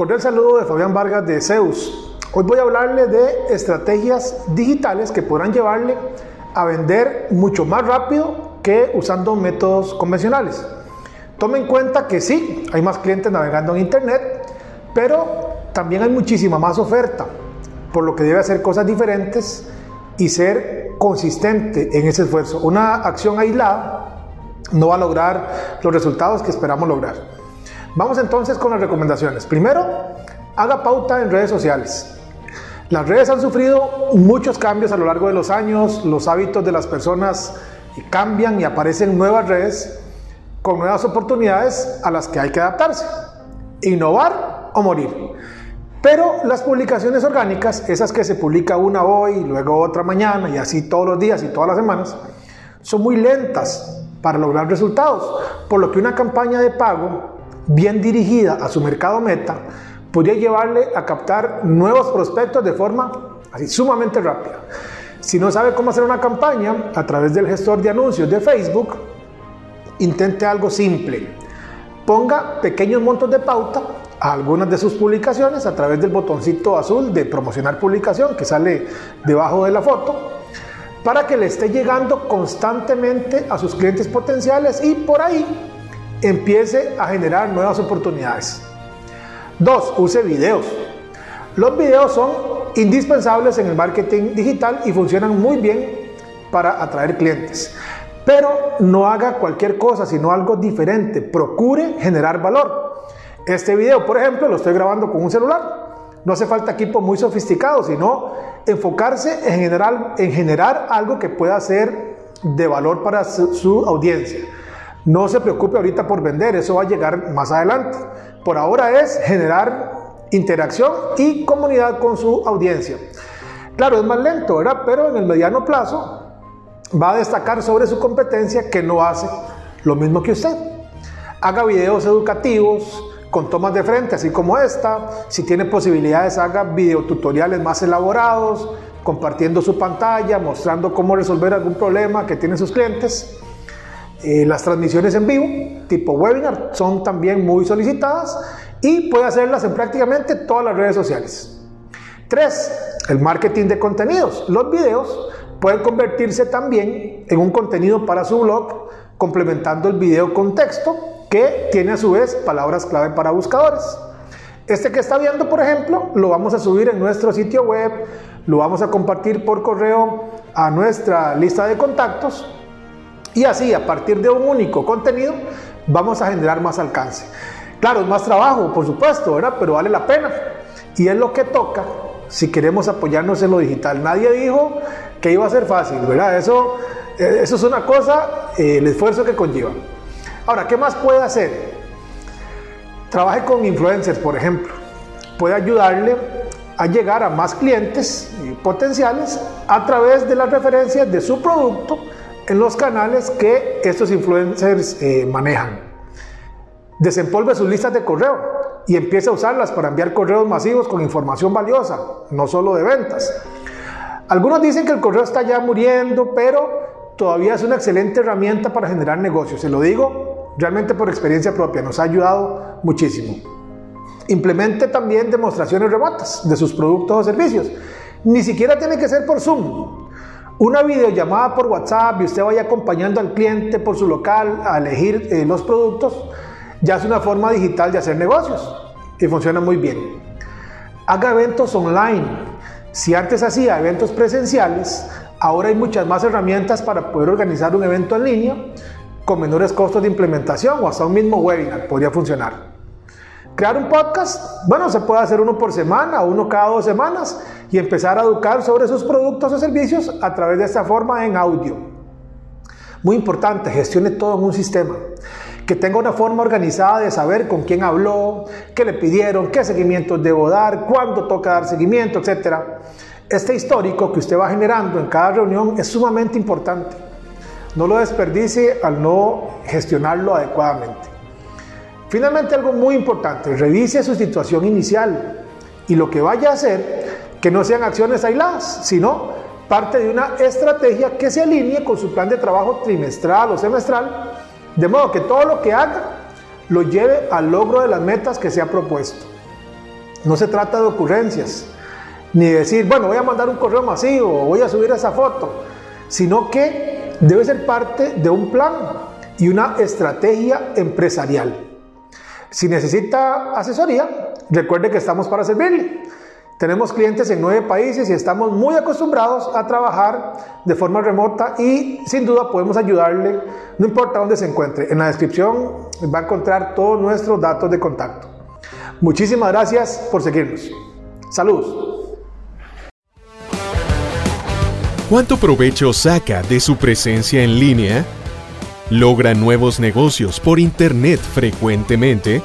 Cordial saludo de Fabián Vargas de Zeus. Hoy voy a hablarle de estrategias digitales que podrán llevarle a vender mucho más rápido que usando métodos convencionales. Tome en cuenta que sí, hay más clientes navegando en Internet, pero también hay muchísima más oferta, por lo que debe hacer cosas diferentes y ser consistente en ese esfuerzo. Una acción aislada no va a lograr los resultados que esperamos lograr. Vamos entonces con las recomendaciones. Primero, haga pauta en redes sociales. Las redes han sufrido muchos cambios a lo largo de los años, los hábitos de las personas cambian y aparecen nuevas redes con nuevas oportunidades a las que hay que adaptarse. Innovar o morir. Pero las publicaciones orgánicas, esas que se publica una hoy, luego otra mañana y así todos los días y todas las semanas, son muy lentas para lograr resultados, por lo que una campaña de pago bien dirigida a su mercado meta, podría llevarle a captar nuevos prospectos de forma así sumamente rápida. Si no sabe cómo hacer una campaña a través del gestor de anuncios de Facebook, intente algo simple. Ponga pequeños montos de pauta a algunas de sus publicaciones a través del botoncito azul de promocionar publicación que sale debajo de la foto para que le esté llegando constantemente a sus clientes potenciales y por ahí empiece a generar nuevas oportunidades. Dos, use videos. Los videos son indispensables en el marketing digital y funcionan muy bien para atraer clientes. Pero no haga cualquier cosa, sino algo diferente. Procure generar valor. Este video, por ejemplo, lo estoy grabando con un celular. No hace falta equipo muy sofisticado, sino enfocarse en generar, en generar algo que pueda ser de valor para su audiencia. No se preocupe ahorita por vender, eso va a llegar más adelante. Por ahora es generar interacción y comunidad con su audiencia. Claro, es más lento, ¿verdad? Pero en el mediano plazo va a destacar sobre su competencia que no hace lo mismo que usted. Haga videos educativos con tomas de frente, así como esta. Si tiene posibilidades, haga videotutoriales más elaborados, compartiendo su pantalla, mostrando cómo resolver algún problema que tienen sus clientes. Eh, las transmisiones en vivo, tipo webinar, son también muy solicitadas y puede hacerlas en prácticamente todas las redes sociales. 3. El marketing de contenidos. Los videos pueden convertirse también en un contenido para su blog, complementando el video con texto, que tiene a su vez palabras clave para buscadores. Este que está viendo, por ejemplo, lo vamos a subir en nuestro sitio web, lo vamos a compartir por correo a nuestra lista de contactos y así, a partir de un único contenido, vamos a generar más alcance. Claro, es más trabajo, por supuesto, ¿verdad? Pero vale la pena. Y es lo que toca si queremos apoyarnos en lo digital. Nadie dijo que iba a ser fácil, ¿verdad? Eso, eh, eso es una cosa, eh, el esfuerzo que conlleva. Ahora, ¿qué más puede hacer? Trabaje con influencers, por ejemplo. Puede ayudarle a llegar a más clientes potenciales a través de las referencias de su producto en los canales que estos influencers eh, manejan. Desempolve sus listas de correo y empiece a usarlas para enviar correos masivos con información valiosa, no solo de ventas. Algunos dicen que el correo está ya muriendo, pero todavía es una excelente herramienta para generar negocios. Se lo digo realmente por experiencia propia, nos ha ayudado muchísimo. Implemente también demostraciones remotas de sus productos o servicios. Ni siquiera tiene que ser por Zoom. Una videollamada por WhatsApp y usted vaya acompañando al cliente por su local a elegir eh, los productos, ya es una forma digital de hacer negocios y funciona muy bien. Haga eventos online. Si antes hacía eventos presenciales, ahora hay muchas más herramientas para poder organizar un evento en línea con menores costos de implementación o hasta un mismo webinar podría funcionar. Crear un podcast, bueno, se puede hacer uno por semana, uno cada dos semanas y empezar a educar sobre sus productos o servicios a través de esta forma en audio. Muy importante, gestione todo en un sistema. que tenga una forma organizada de saber con quién habló, qué le pidieron, qué seguimientos debo dar, cuándo toca dar seguimiento, etc. Este histórico que usted va generando en cada reunión es sumamente importante. No lo desperdicie al no gestionarlo adecuadamente. Finalmente, algo muy importante, revise su situación inicial y lo que vaya a hacer, que no sean acciones aisladas, sino parte de una estrategia que se alinee con su plan de trabajo trimestral o semestral, de modo que todo lo que haga lo lleve al logro de las metas que se ha propuesto. No se trata de ocurrencias, ni de decir, bueno, voy a mandar un correo masivo o voy a subir esa foto, sino que debe ser parte de un plan y una estrategia empresarial. Si necesita asesoría, recuerde que estamos para servirle. Tenemos clientes en nueve países y estamos muy acostumbrados a trabajar de forma remota y sin duda podemos ayudarle, no importa dónde se encuentre. En la descripción va a encontrar todos nuestros datos de contacto. Muchísimas gracias por seguirnos. Saludos. ¿Cuánto provecho saca de su presencia en línea? ¿Logra nuevos negocios por Internet frecuentemente?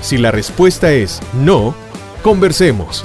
Si la respuesta es no, conversemos.